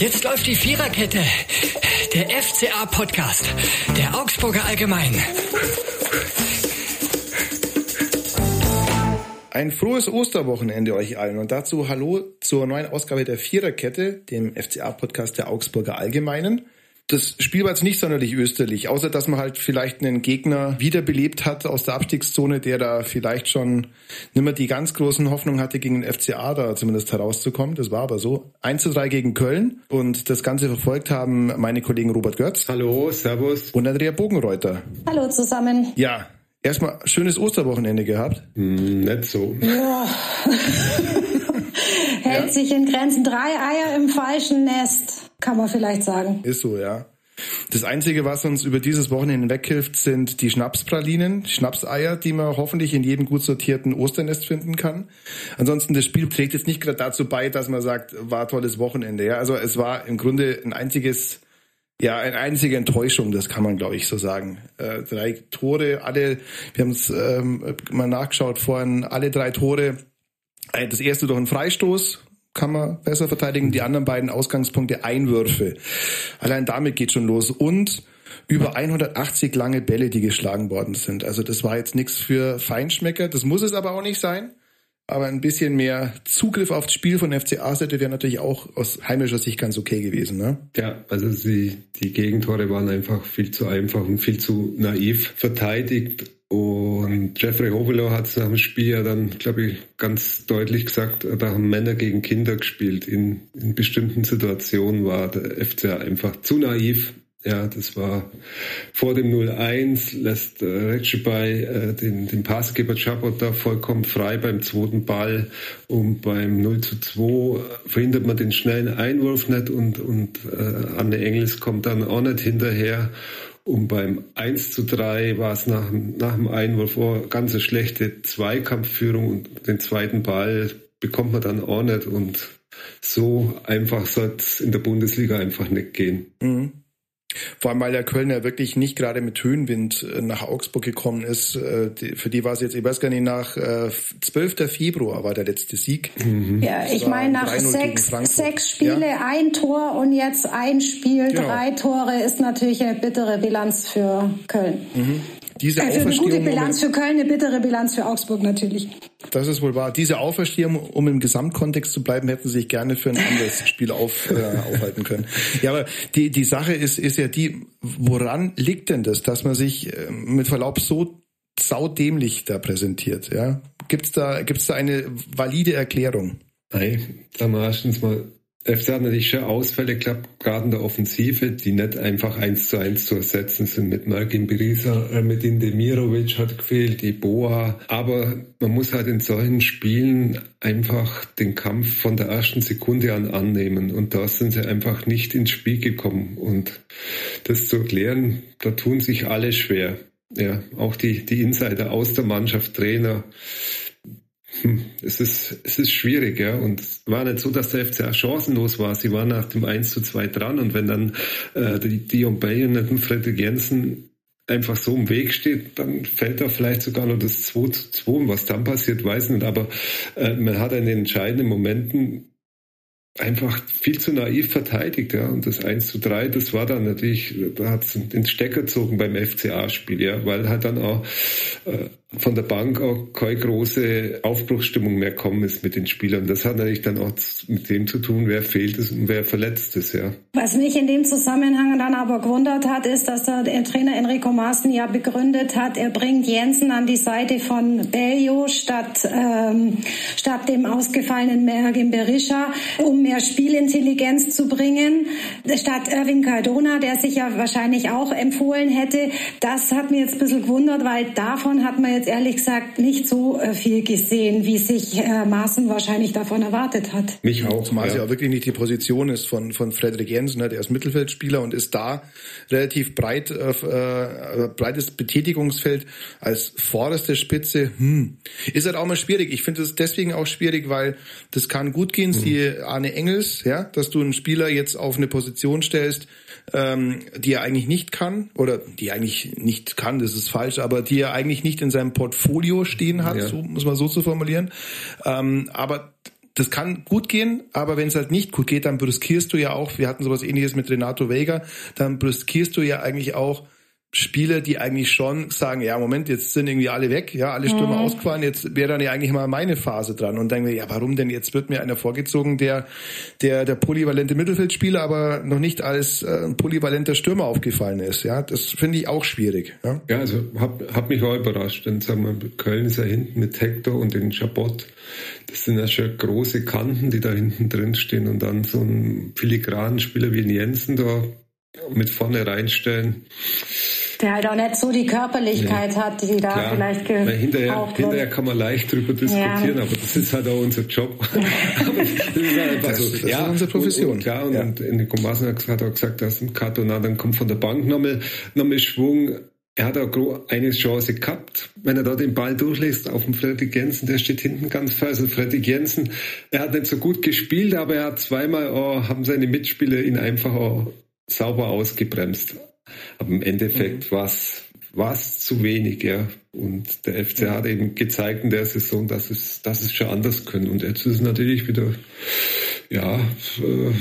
Jetzt läuft die Viererkette. Der FCA-Podcast. Der Augsburger Allgemein. Ein frohes Osterwochenende euch allen und dazu hallo zur neuen Ausgabe der Viererkette, dem FCA-Podcast der Augsburger Allgemeinen das Spiel war jetzt nicht sonderlich österlich, außer dass man halt vielleicht einen Gegner wiederbelebt hat aus der Abstiegszone, der da vielleicht schon nicht mehr die ganz großen Hoffnungen hatte, gegen den FCA da zumindest herauszukommen. Das war aber so. 1 zu 3 gegen Köln und das Ganze verfolgt haben meine Kollegen Robert Götz. Hallo, Servus. Und Andrea Bogenreuter. Hallo zusammen. Ja, erstmal schönes Osterwochenende gehabt. Mm, nicht so. Ja. Hält ja? sich in Grenzen. Drei Eier im falschen Nest kann man vielleicht sagen. Ist so, ja. Das Einzige, was uns über dieses Wochenende weghilft, sind die Schnapspralinen, Schnapseier, die man hoffentlich in jedem gut sortierten Osternest finden kann. Ansonsten, das Spiel trägt jetzt nicht gerade dazu bei, dass man sagt, war tolles Wochenende. Ja, also es war im Grunde ein einziges, ja, eine einzige Enttäuschung, das kann man, glaube ich, so sagen. Äh, drei Tore, alle, wir haben es ähm, mal nachgeschaut vorhin, alle drei Tore. Äh, das erste durch einen Freistoß, kann man besser verteidigen. Die anderen beiden Ausgangspunkte Einwürfe. Allein damit geht schon los. Und über 180 lange Bälle, die geschlagen worden sind. Also das war jetzt nichts für Feinschmecker. Das muss es aber auch nicht sein. Aber ein bisschen mehr Zugriff aufs Spiel von FCA-Seite wäre natürlich auch aus heimischer Sicht ganz okay gewesen. Ne? Ja, also sie, die Gegentore waren einfach viel zu einfach und viel zu naiv verteidigt. Und Jeffrey Hovelow hat es nach dem Spiel ja dann, glaube ich, ganz deutlich gesagt, da haben Männer gegen Kinder gespielt. In, in bestimmten Situationen war der FCA einfach zu naiv. Ja, das war vor dem 0-1, lässt äh, Recibay äh, den, den Passgeber Chabot da vollkommen frei beim zweiten Ball und beim 0 2 verhindert man den schnellen Einwurf nicht und, und äh, Anne Engels kommt dann auch nicht hinterher und beim 1 zu 3 war es nach, nach dem Einwurf oh, ganz eine schlechte Zweikampfführung und den zweiten Ball bekommt man dann auch nicht. Und so einfach soll es in der Bundesliga einfach nicht gehen. Mhm. Vor allem, weil der Kölner wirklich nicht gerade mit Höhenwind äh, nach Augsburg gekommen ist. Äh, für die war es jetzt, ich weiß gar nicht, nach 12. Äh, Februar war der letzte Sieg. Mhm. Ja, ich meine, nach sechs, sechs Spiele ja. ein Tor und jetzt ein Spiel, genau. drei Tore ist natürlich eine bittere Bilanz für Köln. Mhm diese also eine gute Bilanz für Köln, eine bittere Bilanz für Augsburg natürlich. Das ist wohl wahr. Diese Auferstehung, um im Gesamtkontext zu bleiben, hätten sie sich gerne für ein anderes Spiel auf, äh, aufhalten können. Ja, aber die, die Sache ist, ist ja die, woran liegt denn das, dass man sich äh, mit Verlaub so saudämlich da präsentiert? Ja? Gibt's da, gibt's da eine valide Erklärung? Nein, da mal erstens mal FC hat natürlich schon Ausfälle gehabt, gerade in der Offensive, die nicht einfach eins zu eins zu ersetzen sind. Mit Malkin Berisa, äh, mit Indemirovic hat gefehlt, die Boa. Aber man muss halt in solchen Spielen einfach den Kampf von der ersten Sekunde an annehmen. Und da sind sie einfach nicht ins Spiel gekommen. Und das zu erklären, da tun sich alle schwer. Ja, auch die, die Insider aus der Mannschaft, Trainer, es ist, es ist schwierig, ja. Und war nicht so, dass der FCA chancenlos war. Sie waren nach dem 1 zu 2 dran. Und wenn dann äh, die Dion Bayon und Fredrik Jensen einfach so im Weg steht, dann fällt da vielleicht sogar noch das 2 zu 2. Und was dann passiert, weiß nicht. Aber äh, man hat in den entscheidenden Momenten einfach viel zu naiv verteidigt, ja. Und das 1 zu 3, das war dann natürlich, da hat es den Stecker gezogen beim FCA-Spiel, ja, weil halt dann auch äh, von der Bank auch keine große Aufbruchsstimmung mehr kommen ist mit den Spielern. Das hat natürlich dann auch mit dem zu tun, wer fehlt ist und wer verletzt ist, ja. Was mich in dem Zusammenhang dann aber gewundert hat, ist, dass der, Trainer Enrico Maaßen ja begründet hat, er bringt Jensen an die Seite von Bellio statt, ähm, statt dem ausgefallenen Mergim Berisha, um mehr Spielintelligenz zu bringen, statt Irving Cardona, der sich ja wahrscheinlich auch empfohlen hätte. Das hat mir jetzt ein bisschen gewundert, weil davon hat man jetzt jetzt ehrlich gesagt nicht so äh, viel gesehen, wie sich äh, Maaßen wahrscheinlich davon erwartet hat. Mich auch, zumal ja. ja auch wirklich nicht die Position ist von, von Frederik Jensen, ne? der ist Mittelfeldspieler und ist da relativ breit, äh, äh, breites Betätigungsfeld als vorderste Spitze. Hm. Ist halt auch mal schwierig. Ich finde es deswegen auch schwierig, weil das kann gut gehen, mhm. wie Arne Engels, ja, dass du einen Spieler jetzt auf eine Position stellst, ähm, die er eigentlich nicht kann oder die er eigentlich nicht kann, das ist falsch, aber die er eigentlich nicht in seinem Portfolio stehen hat, ja. so muss man so zu formulieren. Ähm, aber das kann gut gehen, aber wenn es halt nicht gut geht, dann brüskierst du ja auch, wir hatten sowas ähnliches mit Renato Vega, dann brüskierst du ja eigentlich auch Spieler, die eigentlich schon sagen, ja, Moment, jetzt sind irgendwie alle weg, ja, alle Stürmer mhm. ausgefallen, jetzt wäre dann ja eigentlich mal meine Phase dran. Und dann, ja, warum denn? Jetzt wird mir einer vorgezogen, der, der, der polyvalente Mittelfeldspieler, aber noch nicht als äh, polyvalenter Stürmer aufgefallen ist. Ja, das finde ich auch schwierig. Ja, ja also hab, hab mich auch überrascht. Dann sagen wir, Köln ist ja hinten mit Hector und den Chabot. Das sind ja schon große Kanten, die da hinten drin stehen und dann so ein filigranen Spieler wie Jensen da mit vorne reinstellen. Der halt auch nicht so die Körperlichkeit nee. hat, die da Klar. vielleicht gebraucht hinterher, wird. hinterher kann man leicht drüber diskutieren, ja. aber das ist halt auch unser Job. das ist halt einfach so. Das ja, ist unsere Profession. Und, klar, und, ja. und Nico Maaßen hat auch gesagt, dass ein Cardona, dann kommt von der Bank nochmal, nochmal Schwung. Er hat auch eine Chance gehabt, wenn er da den Ball durchlässt auf den Fredrik Jensen, der steht hinten ganz fest. Also Fredrik Jensen, er hat nicht so gut gespielt, aber er hat zweimal, oh, haben seine Mitspieler ihn einfach auch sauber ausgebremst. Aber im Endeffekt mhm. war es zu wenig, ja. Und der FC mhm. hat eben gezeigt in der Saison, dass es, dass es schon anders können. Und jetzt ist es natürlich wieder, ja, äh,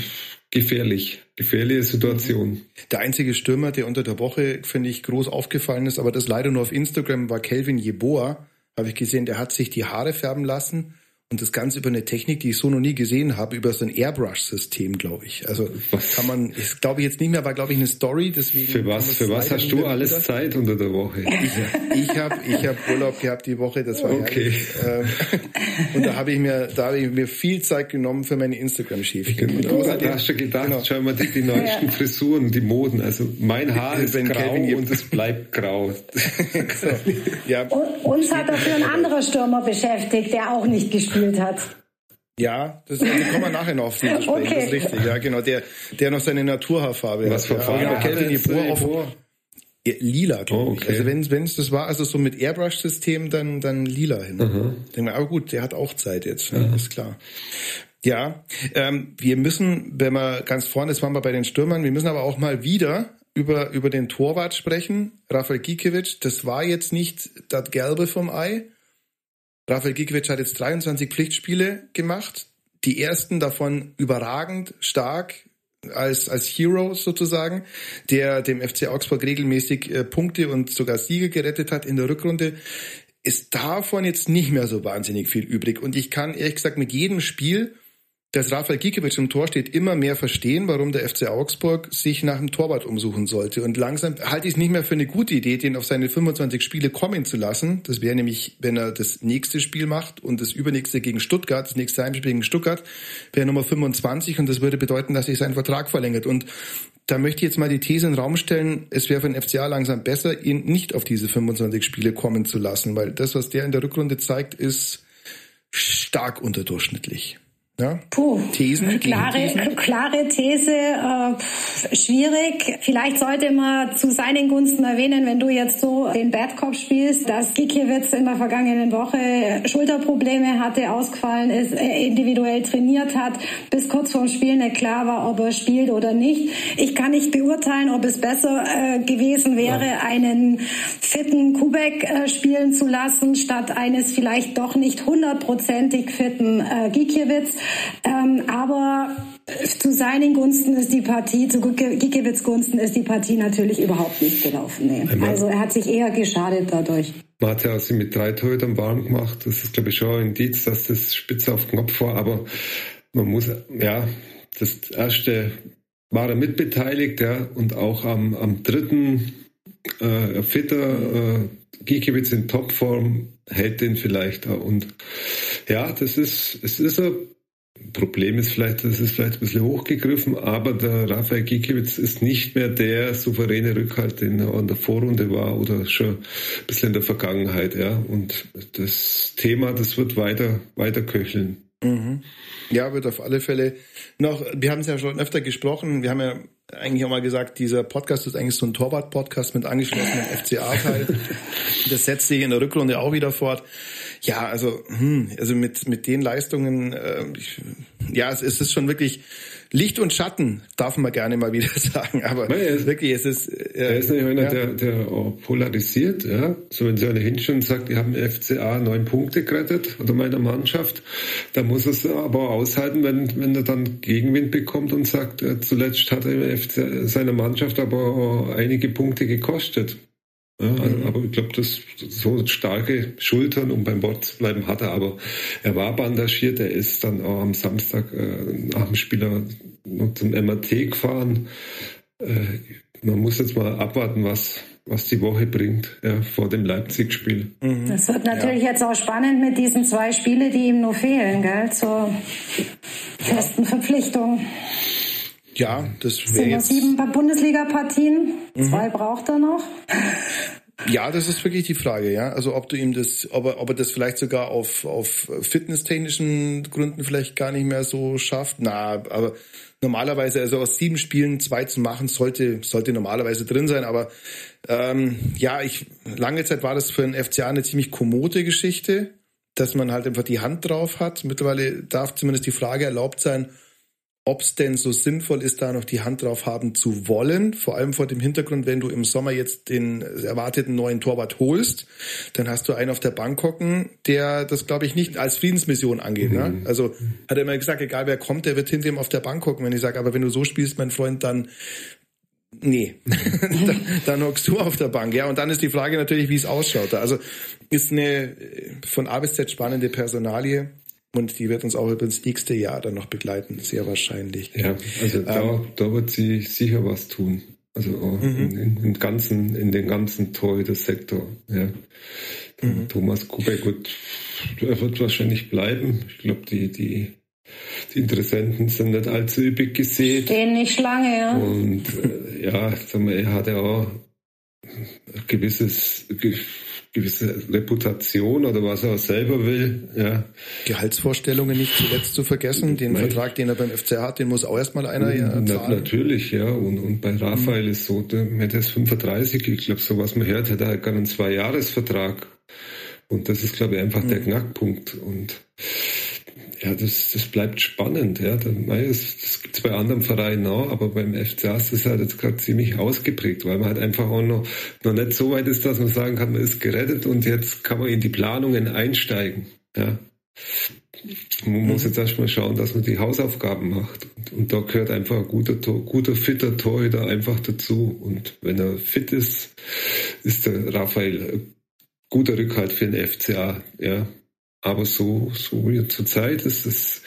gefährlich. Gefährliche Situation. Der einzige Stürmer, der unter der Woche, finde ich, groß aufgefallen ist, aber das leider nur auf Instagram, war Kelvin Jeboa. Habe ich gesehen, der hat sich die Haare färben lassen und das Ganze über eine Technik, die ich so noch nie gesehen habe, über so ein Airbrush-System, glaube ich. Also kann man, ist glaube ich jetzt nicht mehr, war glaube ich eine Story, deswegen. Für was, für was hast du alles wieder. Zeit unter der Woche? Ich, ich habe ich hab Urlaub gehabt die Woche, das war okay. Ähm, und da habe ich mir, da habe ich mir viel Zeit genommen für meine Instagram-Schäfchen. Genau. Da hast du gedacht, genau. schau mal die, die neuesten ja. Frisuren, die Moden. Also mein Haar ist grau und es bleibt grau. so. ja. Und, uns hat dafür ein anderer Stürmer beschäftigt, der auch nicht gespielt gespielt hat. Ja, das, also kommen wir nachher noch auf den sprechen. Okay. Das ist richtig, ja, genau. Der, der noch seine Naturhaarfarbe Was hat. Was für Farbe? Ja, Kelvin Jeboa auf ja, lila, glaube oh, okay. ich. Also wenn wenn es das war, also so mit Airbrush-System, dann dann lila hin. Mhm. Denke, aber gut, der hat auch Zeit jetzt, mhm. ist klar. Ja, ähm, wir müssen, wenn wir ganz vorne, das waren wir bei den Stürmern, wir müssen aber auch mal wieder über über den Torwart sprechen. Rafael Gikiewicz, das war jetzt nicht das Gelbe vom Ei Rafael Gikiewicz hat jetzt 23 Pflichtspiele gemacht. Die ersten davon überragend stark als, als Hero sozusagen, der dem FC Augsburg regelmäßig äh, Punkte und sogar Siege gerettet hat in der Rückrunde, ist davon jetzt nicht mehr so wahnsinnig viel übrig. Und ich kann ehrlich gesagt mit jedem Spiel dass Rafael Gikiewicz im Tor steht, immer mehr verstehen, warum der FC Augsburg sich nach einem Torwart umsuchen sollte. Und langsam halte ich es nicht mehr für eine gute Idee, den auf seine 25 Spiele kommen zu lassen. Das wäre nämlich, wenn er das nächste Spiel macht und das übernächste gegen Stuttgart, das nächste Heimspiel gegen Stuttgart, wäre Nummer 25 und das würde bedeuten, dass sich sein Vertrag verlängert. Und da möchte ich jetzt mal die These in den Raum stellen, es wäre für den FCA langsam besser, ihn nicht auf diese 25 Spiele kommen zu lassen, weil das, was der in der Rückrunde zeigt, ist stark unterdurchschnittlich. Ja? Puh, Thesen, klare, Thesen? klare These, äh, schwierig. Vielleicht sollte man zu seinen Gunsten erwähnen, wenn du jetzt so den Bad Cop spielst, dass Gikiewicz in der vergangenen Woche Schulterprobleme hatte, ausgefallen ist, individuell trainiert hat, bis kurz vorm Spiel nicht klar war, ob er spielt oder nicht. Ich kann nicht beurteilen, ob es besser äh, gewesen wäre, ja. einen fitten Kubek äh, spielen zu lassen, statt eines vielleicht doch nicht hundertprozentig fitten äh, Gikiewicz. Ähm, aber zu seinen Gunsten ist die Partie, zu Gikiewicz Gunsten ist die Partie natürlich überhaupt nicht gelaufen. Nee. Also er hat sich eher geschadet dadurch. Man hat ja sie mit drei Torhütern warm gemacht. Das ist, glaube ich, schon ein Indiz, dass das spitze auf Knopf war. Aber man muss, ja, das erste war er mitbeteiligt, ja, und auch am, am dritten äh, fitter äh, Gikiewicz in Topform hält den vielleicht auch. Und ja, das ist, es ist ein Problem ist vielleicht, das ist vielleicht ein bisschen hochgegriffen, aber der Rafael Gikiewicz ist nicht mehr der souveräne Rückhalt, den er in der Vorrunde war oder schon ein bisschen in der Vergangenheit, ja. Und das Thema, das wird weiter, weiter köcheln. Mhm. Ja, wird auf alle Fälle noch, wir haben es ja schon öfter gesprochen, wir haben ja eigentlich auch mal gesagt, dieser Podcast ist eigentlich so ein Torwart-Podcast mit angeschlossenem FCA-Teil. das setzt sich in der Rückrunde auch wieder fort. Ja, also, hm, also mit, mit den Leistungen, äh, ich, ja, es ist schon wirklich Licht und Schatten, darf man gerne mal wieder sagen. Aber Nein, er ist, wirklich, es ist. Äh, er ist nicht einer, ja. der, der polarisiert, ja. So wenn sie ohnehin schon sagt, die haben FCA neun Punkte gerettet oder meiner Mannschaft, da muss es aber aushalten, wenn, wenn er dann Gegenwind bekommt und sagt, äh, zuletzt hat er FC, seiner Mannschaft aber einige Punkte gekostet. Ja, mhm. Aber ich glaube, das so starke Schultern, um beim Wort zu bleiben, hat er. Aber er war bandagiert. Er ist dann auch am Samstag äh, nach dem Spieler noch zum MRT gefahren. Äh, man muss jetzt mal abwarten, was was die Woche bringt ja, vor dem Leipzig-Spiel. Mhm. Das wird natürlich ja. jetzt auch spannend mit diesen zwei Spiele, die ihm nur fehlen, gell, zur festen Verpflichtung. Ja, das wäre jetzt... sieben Bundesliga-Partien, mhm. zwei braucht er noch. Ja, das ist wirklich die Frage, ja. Also ob du ihm das, ob er, ob er das vielleicht sogar auf, auf fitnesstechnischen Gründen vielleicht gar nicht mehr so schafft. Na, aber normalerweise, also aus sieben Spielen zwei zu machen, sollte, sollte normalerweise drin sein. Aber ähm, ja, ich lange Zeit war das für den FCA eine ziemlich kommode Geschichte, dass man halt einfach die Hand drauf hat. Mittlerweile darf zumindest die Frage erlaubt sein, ob es denn so sinnvoll ist, da noch die Hand drauf haben zu wollen. Vor allem vor dem Hintergrund, wenn du im Sommer jetzt den erwarteten neuen Torwart holst, dann hast du einen auf der Bank hocken, der das, glaube ich, nicht als Friedensmission angeht. Ne? Mhm. Ne? Also hat er immer gesagt, egal wer kommt, der wird hinter ihm auf der Bank hocken. Wenn ich sage, aber wenn du so spielst, mein Freund, dann Nee, dann, dann hockst du auf der Bank, ja. Und dann ist die Frage natürlich, wie es ausschaut. Also ist eine von A bis Z spannende Personalie. Und die wird uns auch über das nächste Jahr dann noch begleiten, sehr wahrscheinlich. Ja, also da, ähm, da wird sie sicher was tun. Also auch mhm. in, in, ganzen, in den ganzen Torhüter-Sektor. Ja. Mhm. Thomas Kubek wird, er wird wahrscheinlich bleiben. Ich glaube, die, die, die Interessenten sind nicht allzu üppig gesehen. Stehen nicht lange, ja. Und äh, ja, sag mal, er hat ja auch ein gewisses gewisse Reputation oder was er selber will. Ja. Gehaltsvorstellungen nicht zuletzt zu vergessen. Den Nein. Vertrag, den er beim FC hat, den muss auch erstmal einer ja, zahlen. Natürlich, ja. Und, und bei Raphael mhm. ist so, der, der ist 35, ich glaube, so was man hört, hat er gar einen Zwei-Jahres-Vertrag. Und das ist, glaube ich, einfach mhm. der Knackpunkt. Und ja, das, das bleibt spannend. Ja. Das, das gibt es bei anderen Vereinen auch, aber beim FCA ist das halt jetzt gerade ziemlich ausgeprägt, weil man halt einfach auch noch, noch nicht so weit ist, dass man sagen kann, man ist gerettet und jetzt kann man in die Planungen einsteigen. Ja. Man muss jetzt erstmal schauen, dass man die Hausaufgaben macht. Und, und da gehört einfach ein guter, guter, fitter Torhüter einfach dazu. Und wenn er fit ist, ist der Raphael guter Rückhalt für den FCA. Ja, aber so, so wie zur Zeit ist es,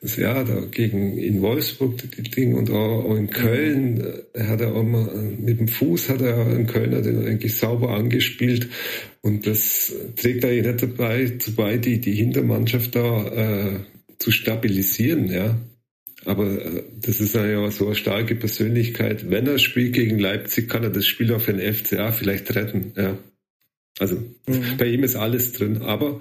das, ja, da gegen in Wolfsburg die Ding und auch, in Köln, äh, hat er auch mal, mit dem Fuß hat er in Köln hat er eigentlich sauber angespielt und das trägt eigentlich nicht dabei, dabei die, die Hintermannschaft da, äh, zu stabilisieren, ja. Aber äh, das ist ja so eine starke Persönlichkeit. Wenn er spielt gegen Leipzig, kann er das Spiel auf den FCA vielleicht retten, ja. Also mhm. bei ihm ist alles drin, aber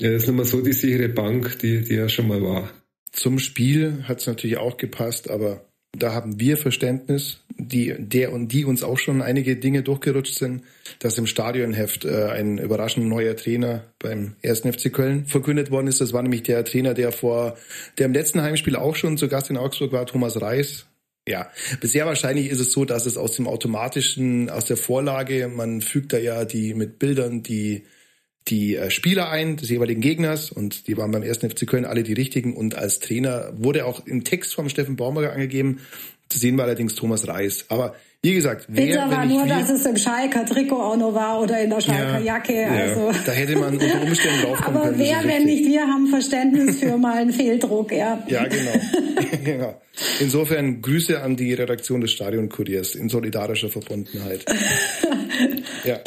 er ist nicht mehr so die sichere Bank, die, die er schon mal war. Zum Spiel hat es natürlich auch gepasst, aber da haben wir Verständnis, die, der und die uns auch schon einige Dinge durchgerutscht sind, dass im Stadionheft äh, ein überraschend neuer Trainer beim 1. FC Köln verkündet worden ist. Das war nämlich der Trainer, der vor, der im letzten Heimspiel auch schon zu Gast in Augsburg war, Thomas Reis. Ja, bisher wahrscheinlich ist es so, dass es aus dem automatischen, aus der Vorlage, man fügt da ja die mit Bildern die die äh, Spieler ein des jeweiligen Gegners und die waren beim ersten FC Köln alle die richtigen und als Trainer wurde auch im Text vom Steffen Baumberger angegeben. Zu sehen war allerdings Thomas Reis. Aber wie gesagt, wer, Bitter war nur, dass es im Schalker Trikot auch noch war oder in der Schalker ja, Jacke. Also. Ja, da hätte man unter Umständen draufkommen Aber können. wer, wenn nicht wir, haben Verständnis für mal einen Fehldruck, ja. Ja, genau. genau. Insofern Grüße an die Redaktion des Stadionkuriers in solidarischer Verbundenheit. ja.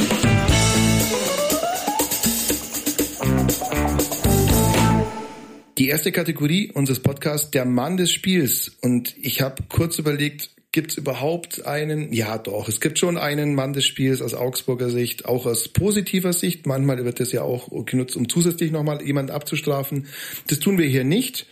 Die erste Kategorie unseres Podcasts, der Mann des Spiels. Und ich habe kurz überlegt, gibt es überhaupt einen? Ja, doch. Es gibt schon einen Mann des Spiels aus Augsburger Sicht, auch aus positiver Sicht. Manchmal wird das ja auch genutzt, um zusätzlich nochmal jemanden abzustrafen. Das tun wir hier nicht,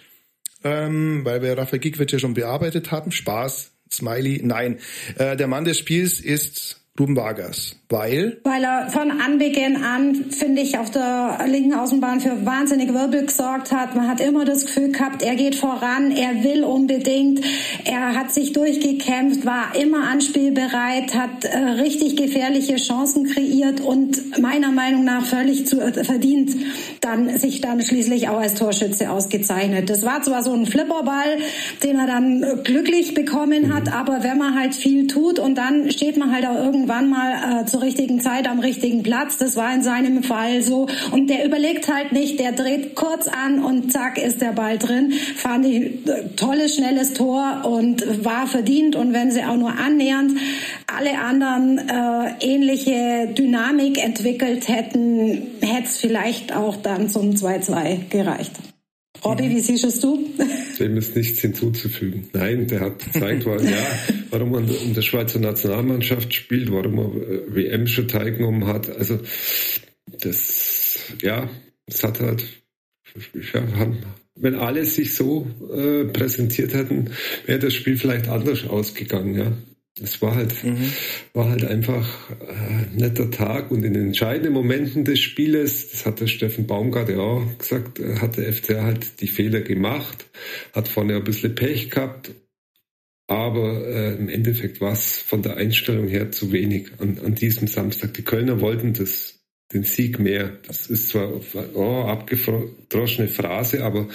ähm, weil wir Rafael Gikwitsch ja schon bearbeitet haben. Spaß, Smiley. Nein, äh, der Mann des Spiels ist Ruben Vargas. Weil? Weil er von Anbeginn an, finde ich, auf der linken Außenbahn für wahnsinnig Wirbel gesorgt hat. Man hat immer das Gefühl gehabt, er geht voran, er will unbedingt, er hat sich durchgekämpft, war immer anspielbereit, hat äh, richtig gefährliche Chancen kreiert und meiner Meinung nach völlig zu, äh, verdient dann sich dann schließlich auch als Torschütze ausgezeichnet. Das war zwar so ein Flipperball, den er dann glücklich bekommen hat, aber wenn man halt viel tut und dann steht man halt auch irgendwann mal äh, zur richtigen Zeit am richtigen Platz. Das war in seinem Fall so. Und der überlegt halt nicht, der dreht kurz an und zack ist der Ball drin. Fand ich tolles, schnelles Tor und war verdient. Und wenn sie auch nur annähernd alle anderen äh, ähnliche Dynamik entwickelt hätten, hätte es vielleicht auch dann zum 2-2 gereicht. Robby, wie siehst du? Dem ist nichts hinzuzufügen. Nein, der hat gezeigt, ja, warum man in der Schweizer Nationalmannschaft spielt, warum er äh, WM schon teilgenommen hat. Also das, ja, es hat halt, ja, haben, wenn alle sich so äh, präsentiert hätten, wäre das Spiel vielleicht anders ausgegangen, ja. Es war halt, mhm. war halt einfach äh, netter Tag und in den entscheidenden Momenten des Spieles, das hat der Steffen Baumgart ja auch gesagt, äh, hat der FCR halt die Fehler gemacht, hat vorne ein bisschen Pech gehabt, aber äh, im Endeffekt war es von der Einstellung her zu wenig an, an diesem Samstag. Die Kölner wollten das den Sieg mehr. Das ist zwar oh, abgedroschene Phrase, aber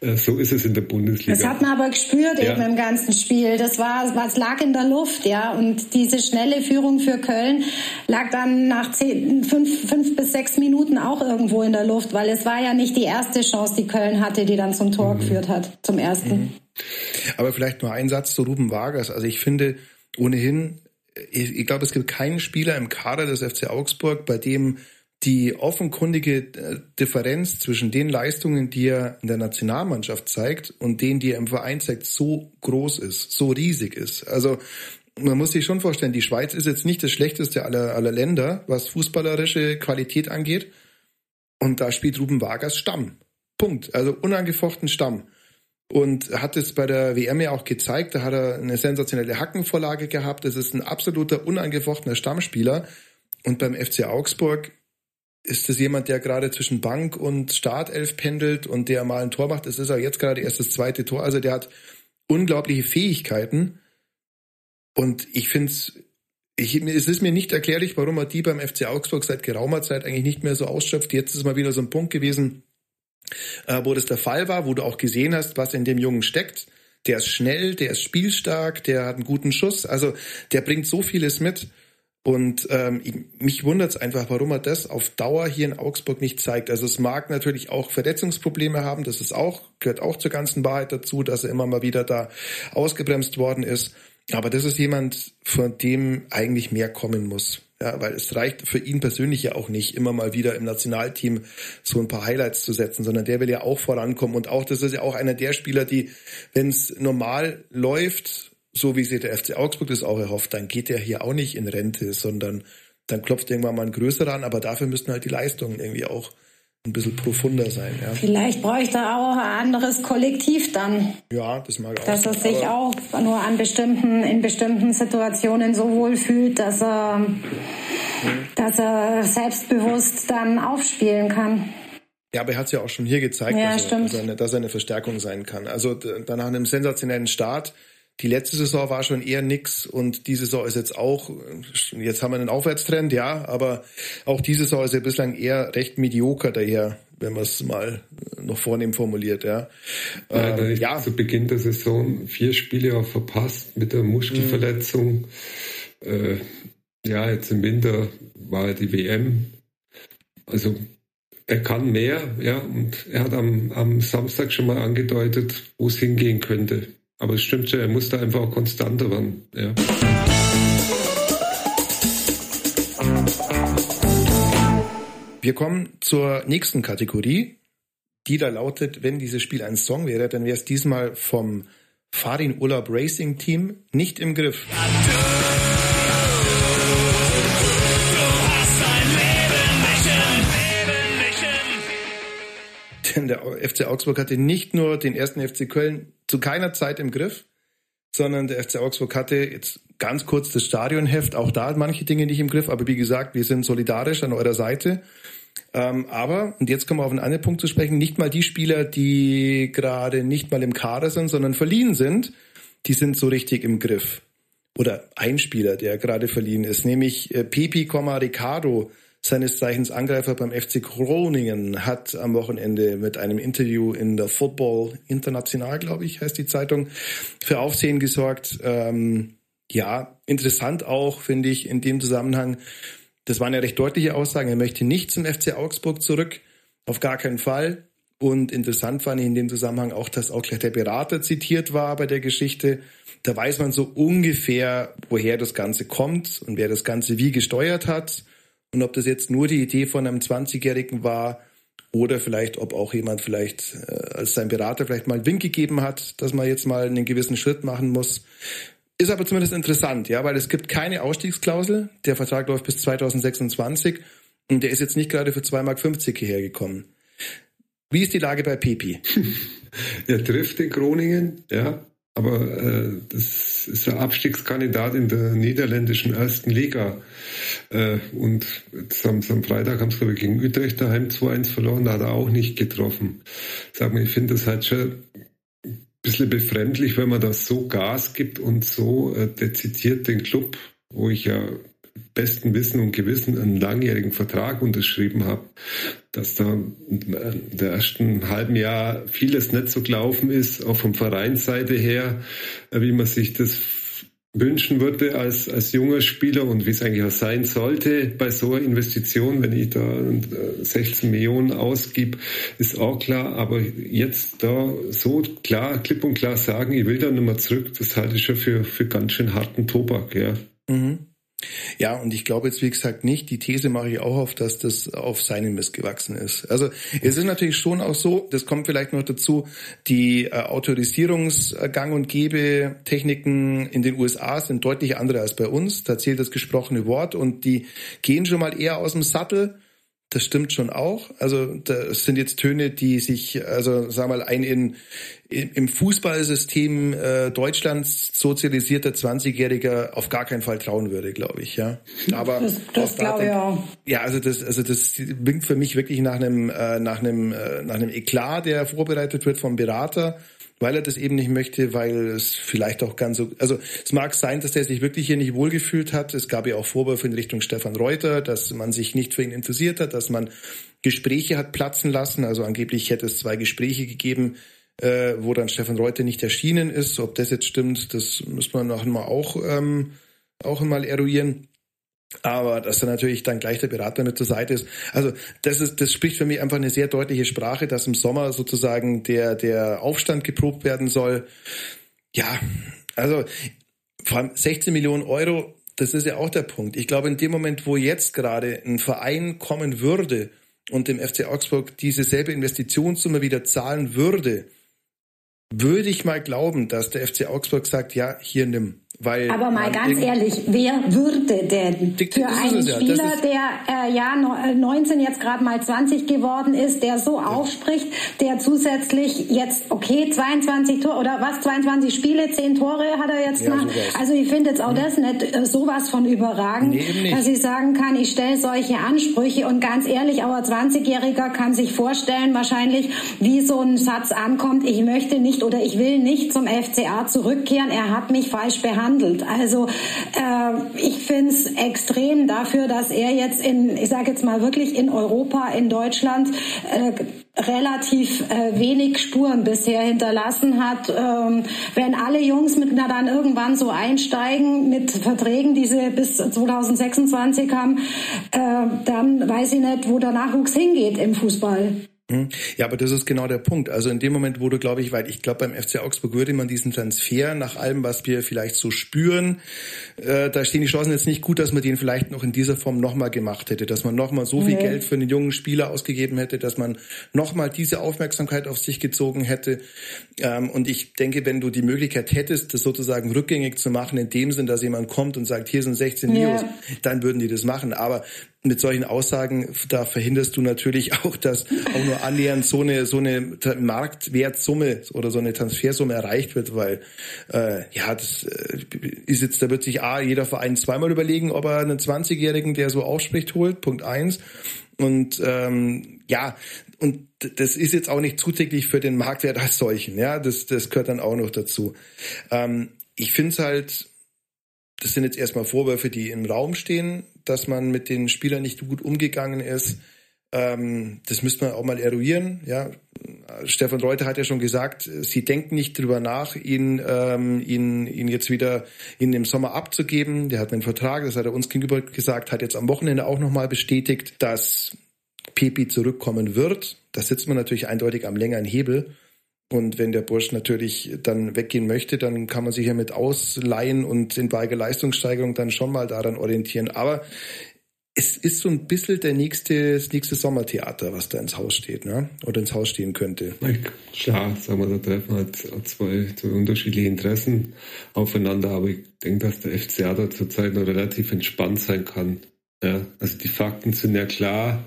äh, so ist es in der Bundesliga. Das hat man aber gespürt ja. eben im ganzen Spiel. Das war, was lag in der Luft, ja. Und diese schnelle Führung für Köln lag dann nach zehn, fünf, fünf bis sechs Minuten auch irgendwo in der Luft, weil es war ja nicht die erste Chance, die Köln hatte, die dann zum Tor mhm. geführt hat, zum ersten. Mhm. Aber vielleicht nur ein Satz zu Ruben Vargas. Also ich finde ohnehin ich, ich glaube, es gibt keinen Spieler im Kader des FC Augsburg, bei dem die offenkundige äh, Differenz zwischen den Leistungen, die er in der Nationalmannschaft zeigt und denen, die er im Verein zeigt, so groß ist, so riesig ist. Also man muss sich schon vorstellen, die Schweiz ist jetzt nicht das schlechteste aller, aller Länder, was fußballerische Qualität angeht. Und da spielt Ruben Vargas Stamm. Punkt. Also unangefochten Stamm und hat es bei der WM ja auch gezeigt. Da hat er eine sensationelle Hackenvorlage gehabt. Das ist ein absoluter unangefochtener Stammspieler. Und beim FC Augsburg ist es jemand, der gerade zwischen Bank und Startelf pendelt und der mal ein Tor macht. Das ist auch jetzt gerade erst das zweite Tor. Also der hat unglaubliche Fähigkeiten. Und ich finde es, es ist mir nicht erklärlich, warum er die beim FC Augsburg seit geraumer Zeit eigentlich nicht mehr so ausschöpft. Jetzt ist mal wieder so ein Punkt gewesen, äh, wo das der Fall war, wo du auch gesehen hast, was in dem Jungen steckt. Der ist schnell, der ist spielstark, der hat einen guten Schuss. Also der bringt so vieles mit. Und ähm, mich wundert es einfach, warum er das auf Dauer hier in Augsburg nicht zeigt. Also es mag natürlich auch Verletzungsprobleme haben, das ist auch, gehört auch zur ganzen Wahrheit dazu, dass er immer mal wieder da ausgebremst worden ist. Aber das ist jemand, von dem eigentlich mehr kommen muss. Ja, weil es reicht für ihn persönlich ja auch nicht, immer mal wieder im Nationalteam so ein paar Highlights zu setzen, sondern der will ja auch vorankommen. Und auch, das ist ja auch einer der Spieler, die, wenn es normal läuft, so wie sich der FC Augsburg das auch erhofft, dann geht er hier auch nicht in Rente, sondern dann klopft irgendwann mal ein größerer an, aber dafür müssten halt die Leistungen irgendwie auch ein bisschen profunder sein. Ja. Vielleicht bräuchte er auch ein anderes Kollektiv dann. Ja, das mag auch. Dass er sich auch nur an bestimmten, in bestimmten Situationen so wohl fühlt, dass er, mhm. dass er selbstbewusst dann aufspielen kann. Ja, aber er hat es ja auch schon hier gezeigt, ja, dass, er, dass, er eine, dass, er, eine, Verstärkung sein kann. Also nach einem sensationellen Start die letzte Saison war schon eher nix und die Saison ist jetzt auch, jetzt haben wir einen Aufwärtstrend, ja, aber auch diese Saison ist ja bislang eher recht medioker daher, wenn man es mal noch vornehm formuliert, ja. Ja, äh, ja. zu Beginn der Saison vier Spiele auch verpasst mit der Muskelverletzung. Mhm. Äh, ja, jetzt im Winter war die WM. Also er kann mehr, ja, und er hat am, am Samstag schon mal angedeutet, wo es hingehen könnte. Aber es stimmt er muss da einfach auch konstanter werden. Ja. Wir kommen zur nächsten Kategorie, die da lautet, wenn dieses Spiel ein Song wäre, dann wäre es diesmal vom Farin Urlaub Racing Team nicht im Griff. Denn der FC Augsburg hatte nicht nur den ersten FC Köln zu keiner Zeit im Griff, sondern der FC Augsburg hatte jetzt ganz kurz das Stadionheft, auch da manche Dinge nicht im Griff, aber wie gesagt, wir sind solidarisch an eurer Seite. Ähm, aber, und jetzt kommen wir auf einen anderen Punkt zu sprechen, nicht mal die Spieler, die gerade nicht mal im Kader sind, sondern verliehen sind, die sind so richtig im Griff. Oder ein Spieler, der gerade verliehen ist, nämlich äh, Pepi, Ricardo, seines Zeichens Angreifer beim FC Groningen, hat am Wochenende mit einem Interview in der Football International, glaube ich, heißt die Zeitung, für Aufsehen gesorgt. Ähm, ja, interessant auch, finde ich, in dem Zusammenhang. Das waren ja recht deutliche Aussagen. Er möchte nicht zum FC Augsburg zurück. Auf gar keinen Fall. Und interessant fand ich in dem Zusammenhang auch, dass auch gleich der Berater zitiert war bei der Geschichte. Da weiß man so ungefähr, woher das Ganze kommt und wer das Ganze wie gesteuert hat. Und ob das jetzt nur die Idee von einem 20-Jährigen war oder vielleicht, ob auch jemand vielleicht äh, als sein Berater vielleicht mal einen Wink gegeben hat, dass man jetzt mal einen gewissen Schritt machen muss. Ist aber zumindest interessant, ja, weil es gibt keine Ausstiegsklausel. Der Vertrag läuft bis 2026 und der ist jetzt nicht gerade für 2,50 Mark hierher gekommen. Wie ist die Lage bei Pepi? er trifft in Groningen, ja. Aber äh, das ist ein Abstiegskandidat in der niederländischen ersten Liga. Äh, und am, am Freitag haben sie, gegen Utrecht daheim 2-1 verloren, da hat er auch nicht getroffen. Sag mal, ich finde das halt schon ein bisschen befremdlich, wenn man das so Gas gibt und so äh, dezidiert den Club, wo ich ja besten Wissen und Gewissen einen langjährigen Vertrag unterschrieben habe, dass da in der ersten halben Jahr vieles nicht so gelaufen ist, auch vom Vereinsseite her, wie man sich das wünschen würde als, als junger Spieler und wie es eigentlich auch sein sollte bei so einer Investition, wenn ich da 16 Millionen ausgib, ist auch klar. Aber jetzt da so klar, klipp und klar sagen, ich will da nicht mehr zurück, das halte ich schon für, für ganz schön harten Tobak, ja. Mhm. Ja, und ich glaube jetzt, wie gesagt, nicht, die These mache ich auch auf, dass das auf seinen Mist gewachsen ist. Also es ist natürlich schon auch so, das kommt vielleicht noch dazu, die äh, Autorisierungsgang und Gebe Techniken in den USA sind deutlich andere als bei uns. Da zählt das gesprochene Wort und die gehen schon mal eher aus dem Sattel das stimmt schon auch. Also das sind jetzt Töne, die sich, also sagen wir mal, ein in, im Fußballsystem äh, Deutschlands sozialisierter 20-Jähriger auf gar keinen Fall trauen würde, glaube ich, ja. Aber das, das glaube ich auch. Ja, also das, also das winkt für mich wirklich nach einem, äh, nach einem, äh, nach einem Eklat, der vorbereitet wird vom Berater weil er das eben nicht möchte, weil es vielleicht auch ganz so, also es mag sein, dass er sich wirklich hier nicht wohlgefühlt hat. Es gab ja auch Vorwürfe in Richtung Stefan Reuter, dass man sich nicht für ihn interessiert hat, dass man Gespräche hat platzen lassen. Also angeblich hätte es zwei Gespräche gegeben, äh, wo dann Stefan Reuter nicht erschienen ist. Ob das jetzt stimmt, das muss man noch mal auch, ähm, auch mal eruieren aber dass da natürlich dann gleich der Berater mit zur Seite ist. Also das ist, das spricht für mich einfach eine sehr deutliche Sprache, dass im Sommer sozusagen der der Aufstand geprobt werden soll. Ja, also vor allem 16 Millionen Euro, das ist ja auch der Punkt. Ich glaube, in dem Moment, wo jetzt gerade ein Verein kommen würde und dem FC Augsburg diese selbe Investitionssumme wieder zahlen würde, würde ich mal glauben, dass der FC Augsburg sagt, ja, hier nimm. Weil Aber mal ganz ehrlich, wer würde denn für einen Spieler, der äh, ja 19 äh, jetzt gerade mal 20 geworden ist, der so ja. aufspricht, der zusätzlich jetzt okay 22 Tore oder was 22 Spiele, 10 Tore hat er jetzt ja, nach. Also ich finde jetzt auch mhm. das nicht äh, sowas von überragend, nee, dass ich sagen kann, ich stelle solche Ansprüche und ganz ehrlich, aber 20-Jähriger kann sich vorstellen wahrscheinlich, wie so ein Satz ankommt, ich möchte nicht oder ich will nicht zum FCA zurückkehren, er hat mich falsch behandelt behandelt. Also äh, ich finde es extrem dafür, dass er jetzt in, ich sage jetzt mal wirklich in Europa, in Deutschland äh, relativ äh, wenig Spuren bisher hinterlassen hat. Ähm, wenn alle Jungs mit na dann irgendwann so einsteigen mit Verträgen, die sie bis 2026 haben, äh, dann weiß ich nicht, wo der Nachwuchs hingeht im Fußball. Hm? Ja, aber das ist genau der Punkt. Also in dem Moment, wo du, glaube ich, weil ich glaube, beim FC Augsburg würde man diesen Transfer nach allem, was wir vielleicht so spüren, äh, da stehen die Chancen jetzt nicht gut, dass man den vielleicht noch in dieser Form nochmal gemacht hätte, dass man nochmal so viel. Geld für einen jungen Spieler ausgegeben hätte, dass man nochmal diese Aufmerksamkeit auf sich gezogen hätte. Ähm, und ich denke, wenn du die Möglichkeit hättest, das sozusagen rückgängig zu machen, in dem Sinn, dass jemand kommt und sagt, hier sind 16 ja. Dann würden die das machen. Aber mit solchen Aussagen, da verhinderst du natürlich auch, dass auch nur annähernd so eine so eine Marktwertsumme oder so eine Transfersumme erreicht wird, weil äh, ja, das äh, ist jetzt, da wird sich A, jeder Verein zweimal überlegen, ob er einen 20-Jährigen, der so ausspricht, holt, Punkt eins. Und ähm, ja, und das ist jetzt auch nicht zuträglich für den Marktwert als solchen, ja, das, das gehört dann auch noch dazu. Ähm, ich finde es halt, das sind jetzt erstmal Vorwürfe, die im Raum stehen dass man mit den Spielern nicht gut umgegangen ist. Ähm, das müsste man auch mal eruieren. Ja, Stefan Reuter hat ja schon gesagt, sie denken nicht drüber nach, ihn, ähm, ihn, ihn jetzt wieder in dem Sommer abzugeben. Der hat einen Vertrag, das hat er uns gegenüber gesagt, hat jetzt am Wochenende auch nochmal bestätigt, dass Pepi zurückkommen wird. Da sitzt man natürlich eindeutig am längeren Hebel. Und wenn der Bursch natürlich dann weggehen möchte, dann kann man sich ja mit Ausleihen und in Weige Leistungssteigerung dann schon mal daran orientieren. Aber es ist so ein bisschen der nächste, das nächste Sommertheater, was da ins Haus steht, ne? Oder ins Haus stehen könnte. Klar, sagen wir, da treffen halt zwei, zwei unterschiedliche Interessen aufeinander, aber ich denke, dass der FCA da zurzeit noch relativ entspannt sein kann. Ja, also die Fakten sind ja klar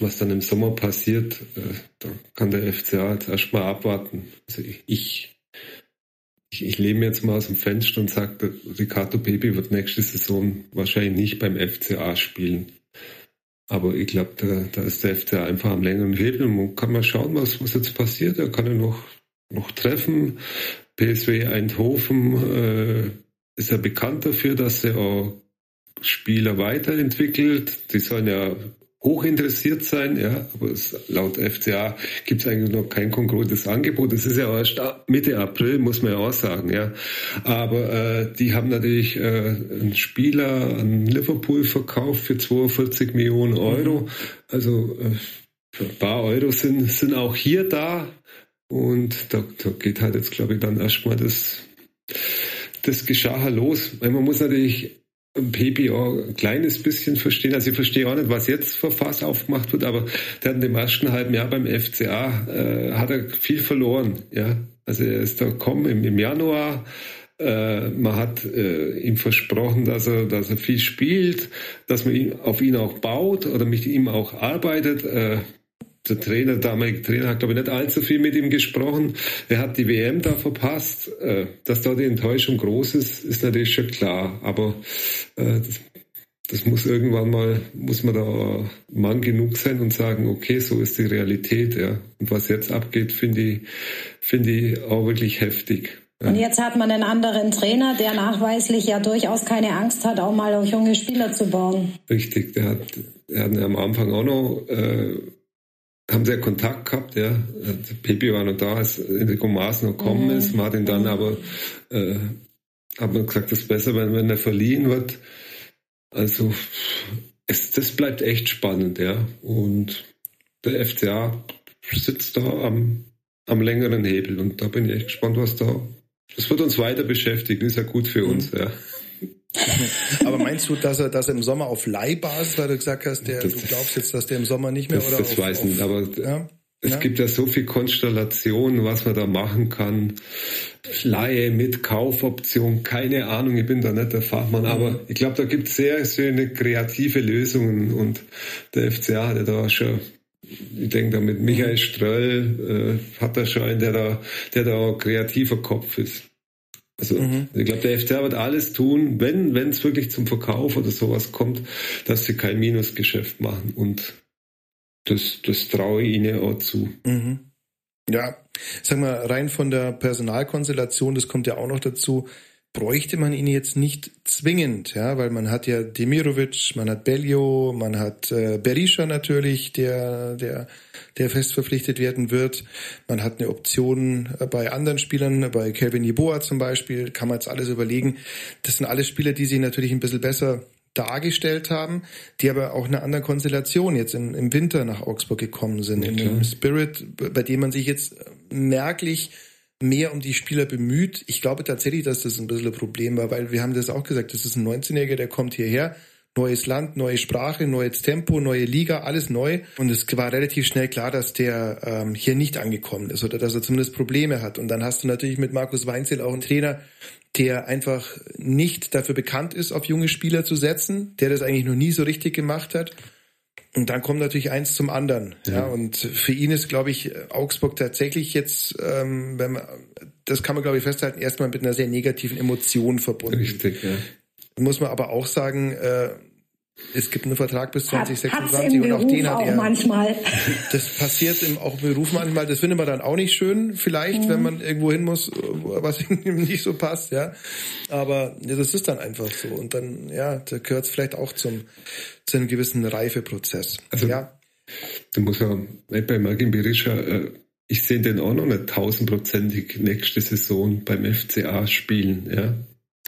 was dann im Sommer passiert, äh, da kann der FCA jetzt erstmal abwarten. Also ich, ich, ich lehne jetzt mal aus dem Fenster und sage, Ricardo Pepe wird nächste Saison wahrscheinlich nicht beim FCA spielen. Aber ich glaube, da, da ist der FCA einfach am längeren Hebel und kann mal schauen, was, was jetzt passiert. Er kann ja noch, noch treffen. PSW Eindhoven äh, ist ja bekannt dafür, dass er auch Spieler weiterentwickelt. Die sollen ja hochinteressiert sein, ja, aber es, laut FCA gibt es eigentlich noch kein konkretes Angebot. Das ist ja erst Mitte April, muss man ja auch sagen, ja. Aber äh, die haben natürlich äh, einen Spieler an Liverpool verkauft für 42 Millionen Euro. Also äh, ein paar Euro sind, sind auch hier da. Und da, da geht halt jetzt, glaube ich, dann erstmal das, das Geschacher los. Weil man muss natürlich Pepi auch ein kleines bisschen verstehen. Also ich verstehe auch nicht, was jetzt für Fass aufgemacht wird, aber der hat in dem ersten halben Jahr beim FCA äh, hat er viel verloren. Ja, also er ist da gekommen im, im Januar. Äh, man hat äh, ihm versprochen, dass er, dass er viel spielt, dass man ihn, auf ihn auch baut oder mit ihm auch arbeitet. Äh, der Trainer, der damalige Trainer, hat glaube ich nicht allzu viel mit ihm gesprochen. Er hat die WM da verpasst. Äh, dass da die Enttäuschung groß ist, ist natürlich schon klar. Aber äh, das, das muss irgendwann mal, muss man da Mann genug sein und sagen, okay, so ist die Realität, ja. Und was jetzt abgeht, finde ich, finde ich auch wirklich heftig. Und jetzt hat man einen anderen Trainer, der nachweislich ja durchaus keine Angst hat, auch mal auf junge Spieler zu bauen. Richtig, der hat, der hat am Anfang auch noch äh, haben sie ja Kontakt gehabt, ja. Pepe war noch da, als Enrico Maas noch gekommen mhm. ist. Martin dann mhm. aber äh, hat man gesagt, das ist besser, wenn, wenn er verliehen wird. Also es, das bleibt echt spannend, ja. Und der FCA sitzt da am, am längeren Hebel und da bin ich echt gespannt, was da. Das wird uns weiter beschäftigen, ist ja gut für uns, mhm. ja. Aber meinst du, dass er, dass er im Sommer auf Leihbasis, weil du gesagt hast, der, das, du glaubst jetzt, dass der im Sommer nicht mehr das, oder das auf, weiß ich nicht, aber ja? es ja? gibt ja so viel Konstellationen, was man da machen kann. Leihe mit Kaufoption, keine Ahnung, ich bin da nicht der Fachmann, mhm. aber ich glaube, da gibt es sehr schöne kreative Lösungen und der FCA hat ja da schon ich denke da mit Michael Ströll äh, hat er schon einen, der da, der da ein kreativer Kopf ist. Also mhm. ich glaube, der FCA wird alles tun, wenn wenn es wirklich zum Verkauf oder sowas kommt, dass sie kein Minusgeschäft machen. Und das, das traue ich ihnen auch zu. Mhm. Ja, sag mal, rein von der Personalkonstellation, das kommt ja auch noch dazu, bräuchte man ihn jetzt nicht zwingend, ja, weil man hat ja Demirovic, man hat Bellio, man hat äh, Berisha natürlich, der, der, der fest verpflichtet werden wird. Man hat eine Option äh, bei anderen Spielern, bei Kevin Yeboah zum Beispiel, kann man jetzt alles überlegen. Das sind alles Spieler, die sich natürlich ein bisschen besser dargestellt haben, die aber auch eine andere Konstellation jetzt im, im Winter nach Augsburg gekommen sind, okay. in einem Spirit, bei dem man sich jetzt merklich mehr um die Spieler bemüht. Ich glaube tatsächlich, dass das ein bisschen ein Problem war, weil wir haben das auch gesagt, das ist ein 19-Jähriger, der kommt hierher, neues Land, neue Sprache, neues Tempo, neue Liga, alles neu. Und es war relativ schnell klar, dass der ähm, hier nicht angekommen ist oder dass er zumindest Probleme hat. Und dann hast du natürlich mit Markus Weinzel auch einen Trainer, der einfach nicht dafür bekannt ist, auf junge Spieler zu setzen, der das eigentlich noch nie so richtig gemacht hat. Und dann kommt natürlich eins zum anderen. Ja. ja und für ihn ist, glaube ich, Augsburg tatsächlich jetzt, ähm, wenn man, das kann man, glaube ich, festhalten, erstmal mit einer sehr negativen Emotion verbunden. Richtig, ja. Muss man aber auch sagen, äh, es gibt einen Vertrag bis 2026 und auch den hat er. manchmal. Das passiert im, auch im Beruf manchmal. Das findet man dann auch nicht schön, vielleicht, mhm. wenn man irgendwo hin muss, was ihm nicht so passt, ja. Aber ja, das ist dann einfach so. Und dann, ja, da gehört es vielleicht auch zum, zu einem gewissen Reifeprozess. Also, ja. Du musst ja bei Margin Berisha, äh, ich sehe den auch noch nicht tausendprozentig nächste Saison beim FCA spielen, ja.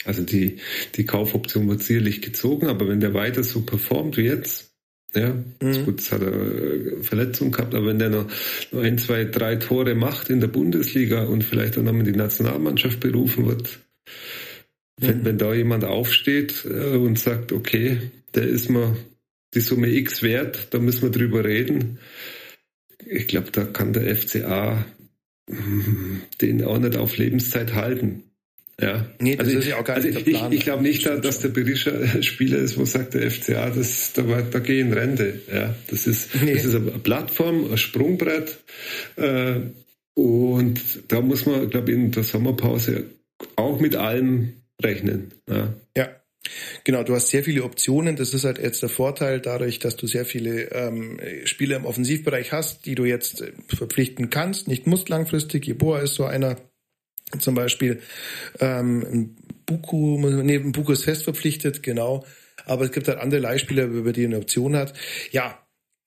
Also die, die Kaufoption wird sicherlich gezogen, aber wenn der weiter so performt wie jetzt, ja, mhm. gut, jetzt hat er äh, Verletzung gehabt, aber wenn der noch, noch ein, zwei, drei Tore macht in der Bundesliga und vielleicht auch noch in die Nationalmannschaft berufen wird, mhm. wenn, wenn da jemand aufsteht äh, und sagt, okay, der ist mir die Summe X wert, da müssen wir drüber reden. Ich glaube, da kann der FCA hm, den auch nicht auf Lebenszeit halten. Ja. Nee, das also ist ja auch gar also nicht der Plan. Ich, ich glaube nicht, dass der Berischer Spieler ist, wo sagt der FCA, das, da, da gehe ich in Rente. Ja, das ist, nee. das ist eine Plattform, ein Sprungbrett. Äh, und da muss man, glaube ich, in der Sommerpause auch mit allem rechnen. Ja. ja. Genau, du hast sehr viele Optionen. Das ist halt jetzt der Vorteil dadurch, dass du sehr viele ähm, Spieler im Offensivbereich hast, die du jetzt äh, verpflichten kannst. Nicht musst langfristig. Jeboa ist so einer zum Beispiel ähm, Buku, nee, Buku ist fest verpflichtet, genau. Aber es gibt halt andere Leihspieler, über die eine Option hat. Ja,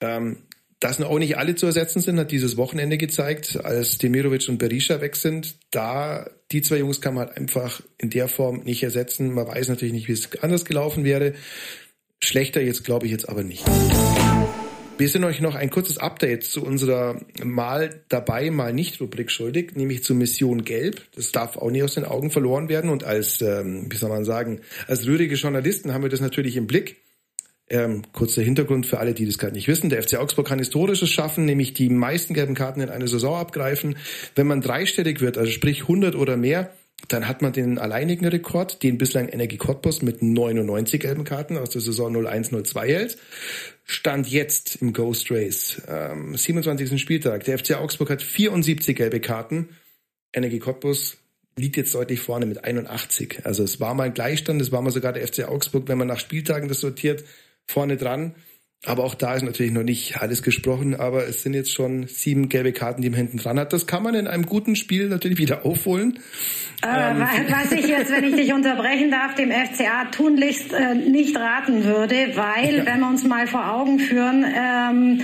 ähm, dass auch nicht alle zu ersetzen sind, hat dieses Wochenende gezeigt, als Demirovic und Berisha weg sind. Da, die zwei Jungs kann man halt einfach in der Form nicht ersetzen. Man weiß natürlich nicht, wie es anders gelaufen wäre. Schlechter jetzt, glaube ich, jetzt aber nicht. Wir sind euch noch ein kurzes Update zu unserer Mal dabei, mal nicht Rubrik schuldig, nämlich zur Mission Gelb. Das darf auch nicht aus den Augen verloren werden. Und als, ähm, wie soll man sagen, als rührige Journalisten haben wir das natürlich im Blick. Ähm, kurzer Hintergrund für alle, die das gerade nicht wissen. Der FC Augsburg kann Historisches schaffen, nämlich die meisten gelben Karten in einer Saison abgreifen. Wenn man dreistellig wird, also sprich 100 oder mehr, dann hat man den alleinigen Rekord, den bislang Energie Cottbus mit 99 gelben Karten aus der Saison 01-02 hält. Stand jetzt im Ghost Race, ähm, 27. Spieltag. Der FC Augsburg hat 74 gelbe Karten. Energie Cottbus liegt jetzt deutlich vorne mit 81. Also es war mal ein Gleichstand, es war mal sogar der FC Augsburg, wenn man nach Spieltagen das sortiert, vorne dran. Aber auch da ist natürlich noch nicht alles gesprochen, aber es sind jetzt schon sieben gelbe Karten, die man hinten dran hat. Das kann man in einem guten Spiel natürlich wieder aufholen. Äh, ähm. Was ich jetzt, wenn ich dich unterbrechen darf, dem FCA tunlichst äh, nicht raten würde, weil, ja. wenn wir uns mal vor Augen führen, ähm,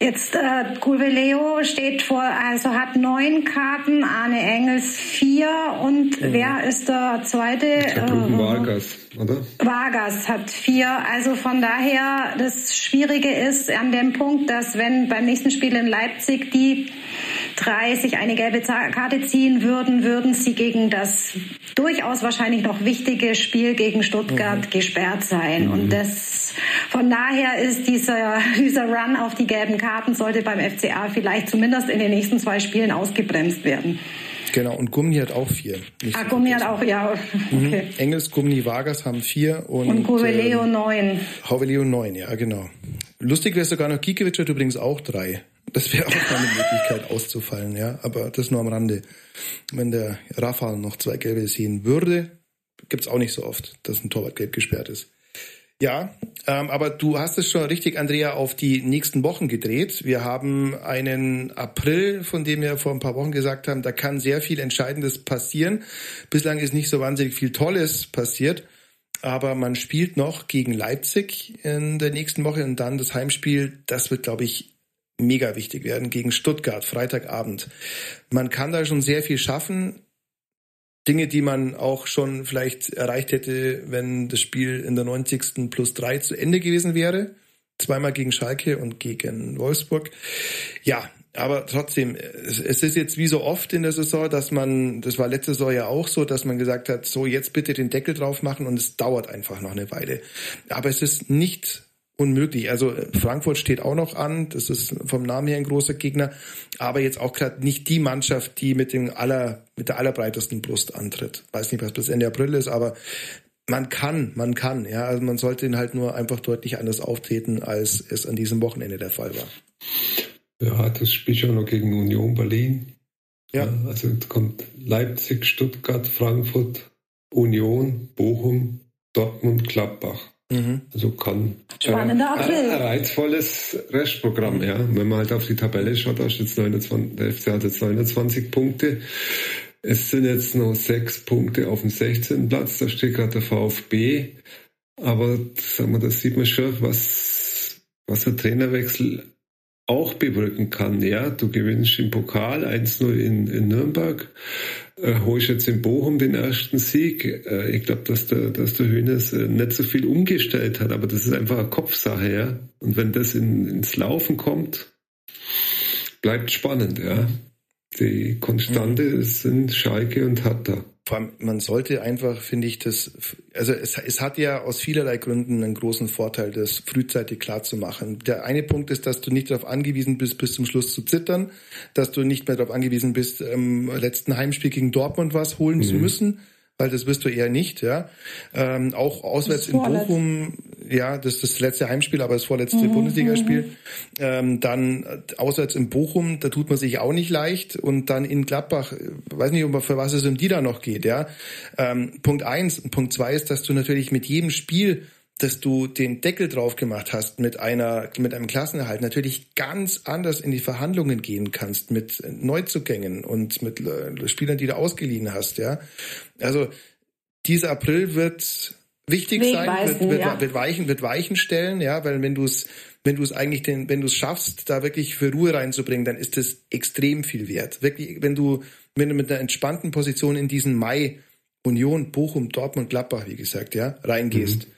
Jetzt äh, Gulveleo steht vor, also hat neun Karten, Arne Engels vier und mhm. wer ist der zweite? Ich äh, Vargas, oder? Vargas hat vier. Also von daher, das Schwierige ist an dem Punkt, dass wenn beim nächsten Spiel in Leipzig die drei sich eine gelbe Karte ziehen würden, würden sie gegen das durchaus wahrscheinlich noch wichtige Spiel gegen Stuttgart mhm. gesperrt sein. Mhm. Und das von daher ist dieser, dieser Run auf die gelben Karten sollte beim FCA vielleicht zumindest in den nächsten zwei Spielen ausgebremst werden. Genau, und Gummi hat auch vier. ah, Gummi hat auch, ja. Mhm. Okay. Mhm. Engels, Gummi, Vargas haben vier und. Und Goveleo ähm, neun. Hoveleo neun, ja, genau. Lustig wäre sogar noch Kikiewicz hat übrigens auch drei. Das wäre auch eine Möglichkeit auszufallen, ja. Aber das nur am Rande. Wenn der Rafa noch zwei Gelbe sehen würde, gibt's auch nicht so oft, dass ein Torwart gelb gesperrt ist. Ja, ähm, aber du hast es schon richtig, Andrea, auf die nächsten Wochen gedreht. Wir haben einen April, von dem wir vor ein paar Wochen gesagt haben, da kann sehr viel Entscheidendes passieren. Bislang ist nicht so wahnsinnig viel Tolles passiert, aber man spielt noch gegen Leipzig in der nächsten Woche und dann das Heimspiel. Das wird, glaube ich, mega wichtig werden gegen Stuttgart, Freitagabend. Man kann da schon sehr viel schaffen. Dinge, die man auch schon vielleicht erreicht hätte, wenn das Spiel in der 90. plus drei zu Ende gewesen wäre. Zweimal gegen Schalke und gegen Wolfsburg. Ja, aber trotzdem, es ist jetzt wie so oft in der Saison, dass man, das war letzte Saison ja auch so, dass man gesagt hat, so jetzt bitte den Deckel drauf machen und es dauert einfach noch eine Weile. Aber es ist nicht unmöglich. Also Frankfurt steht auch noch an, das ist vom Namen her ein großer Gegner, aber jetzt auch gerade nicht die Mannschaft, die mit dem aller mit der allerbreitesten Brust antritt. Weiß nicht, was bis Ende April ist, aber man kann, man kann, ja, also man sollte ihn halt nur einfach deutlich anders auftreten, als es an diesem Wochenende der Fall war. Ja, das spielt schon noch gegen Union Berlin. Ja. ja also kommt Leipzig, Stuttgart, Frankfurt, Union, Bochum, Dortmund, Gladbach. Mhm. Also kann Spannender April. Ein, ein reizvolles Restprogramm, ja. Wenn man halt auf die Tabelle schaut, da ist jetzt 29, der FC hat jetzt 29 Punkte. Es sind jetzt noch sechs Punkte auf dem 16. Platz, da steht gerade der VfB. Aber sagen wir, das sieht man schon, was, was der Trainerwechsel auch bewirken kann. Ja, du gewinnst im Pokal 1-0 in, in Nürnberg, äh, holst jetzt in Bochum den ersten Sieg. Äh, ich glaube, dass der, dass der Hönes äh, nicht so viel umgestellt hat, aber das ist einfach eine Kopfsache, ja. Und wenn das in, ins Laufen kommt, bleibt spannend, ja. Die Konstante mhm. sind Schalke und Hatta. Vor allem, man sollte einfach, finde ich, das, also es, es hat ja aus vielerlei Gründen einen großen Vorteil, das frühzeitig klar zu machen. Der eine Punkt ist, dass du nicht darauf angewiesen bist, bis zum Schluss zu zittern, dass du nicht mehr darauf angewiesen bist, im letzten Heimspiel gegen Dortmund was holen mhm. zu müssen, weil das wirst du eher nicht, ja. Ähm, auch auswärts in Bochum, ja, das ist das letzte Heimspiel, aber das vorletzte mhm, Bundesligaspiel. Mhm. Ähm, dann äh, auswärts in Bochum, da tut man sich auch nicht leicht. Und dann in Gladbach, äh, weiß nicht, für was es um die da noch geht, ja. Ähm, Punkt eins. Punkt zwei ist, dass du natürlich mit jedem Spiel dass du den Deckel drauf gemacht hast mit einer, mit einem Klassenerhalt natürlich ganz anders in die Verhandlungen gehen kannst mit Neuzugängen und mit äh, Spielern, die du ausgeliehen hast, ja. Also, dieser April wird wichtig sein, wird, wird, ja. wird, weichen, wird Weichen stellen, ja, weil wenn du es, wenn du es eigentlich den, wenn du es schaffst, da wirklich für Ruhe reinzubringen, dann ist es extrem viel wert. Wirklich, wenn du, wenn du mit einer entspannten Position in diesen Mai Union, Bochum, Dortmund, Gladbach, wie gesagt, ja, reingehst, mhm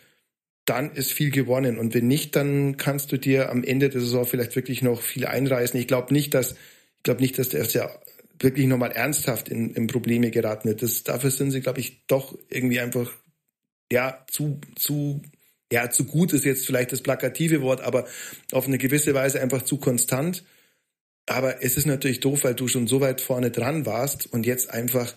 dann ist viel gewonnen. Und wenn nicht, dann kannst du dir am Ende der Saison vielleicht wirklich noch viel einreißen. Ich glaube nicht, dass ich glaube nicht, dass der FCA wirklich nochmal ernsthaft in, in Probleme geraten wird. Das, dafür sind sie, glaube ich, doch irgendwie einfach ja zu zu ja zu gut ist jetzt vielleicht das plakative Wort, aber auf eine gewisse Weise einfach zu konstant. Aber es ist natürlich doof, weil du schon so weit vorne dran warst und jetzt einfach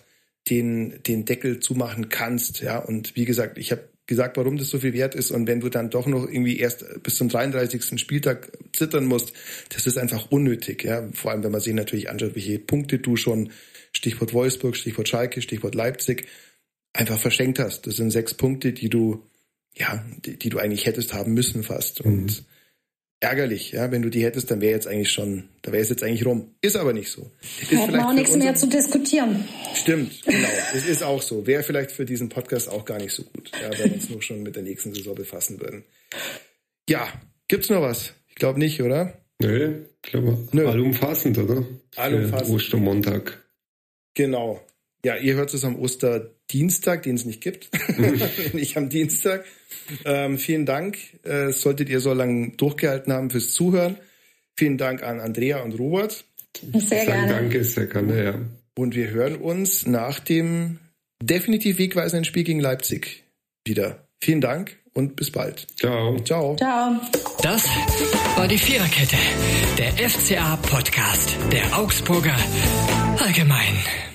den den Deckel zumachen kannst, ja. Und wie gesagt, ich habe gesagt, warum das so viel wert ist. Und wenn du dann doch noch irgendwie erst bis zum 33. Spieltag zittern musst, das ist einfach unnötig. Ja? Vor allem, wenn man sich natürlich anschaut, welche Punkte du schon, Stichwort Wolfsburg, Stichwort Schalke, Stichwort Leipzig, einfach verschenkt hast. Das sind sechs Punkte, die du, ja, die, die du eigentlich hättest haben müssen fast. Mhm. Und ärgerlich, ja, wenn du die hättest, dann wäre jetzt eigentlich schon, da wäre es jetzt eigentlich rum. Ist aber nicht so. Ist Hätten auch nichts mehr zu diskutieren. Stimmt, genau. Es ist auch so. Wäre vielleicht für diesen Podcast auch gar nicht so gut, ja, wenn wir uns nur schon mit der nächsten Saison befassen würden. Ja, gibt's noch was? Ich glaube nicht, oder? Nö, ich glaube, allumfassend, oder? Allumfassend. Ostermontag. Genau. Ja, ihr hört es am Osterdienstag, den es nicht gibt. nicht am Dienstag. Ähm, vielen Dank. Äh, solltet ihr so lange durchgehalten haben fürs Zuhören. Vielen Dank an Andrea und Robert. Sehr gerne. Danke, sehr gerne, ja. Und wir hören uns nach dem definitiv wegweisenden Spiel gegen Leipzig wieder. Vielen Dank und bis bald. Ciao. Ciao. Ciao. Das war die Viererkette, der FCA-Podcast der Augsburger Allgemein.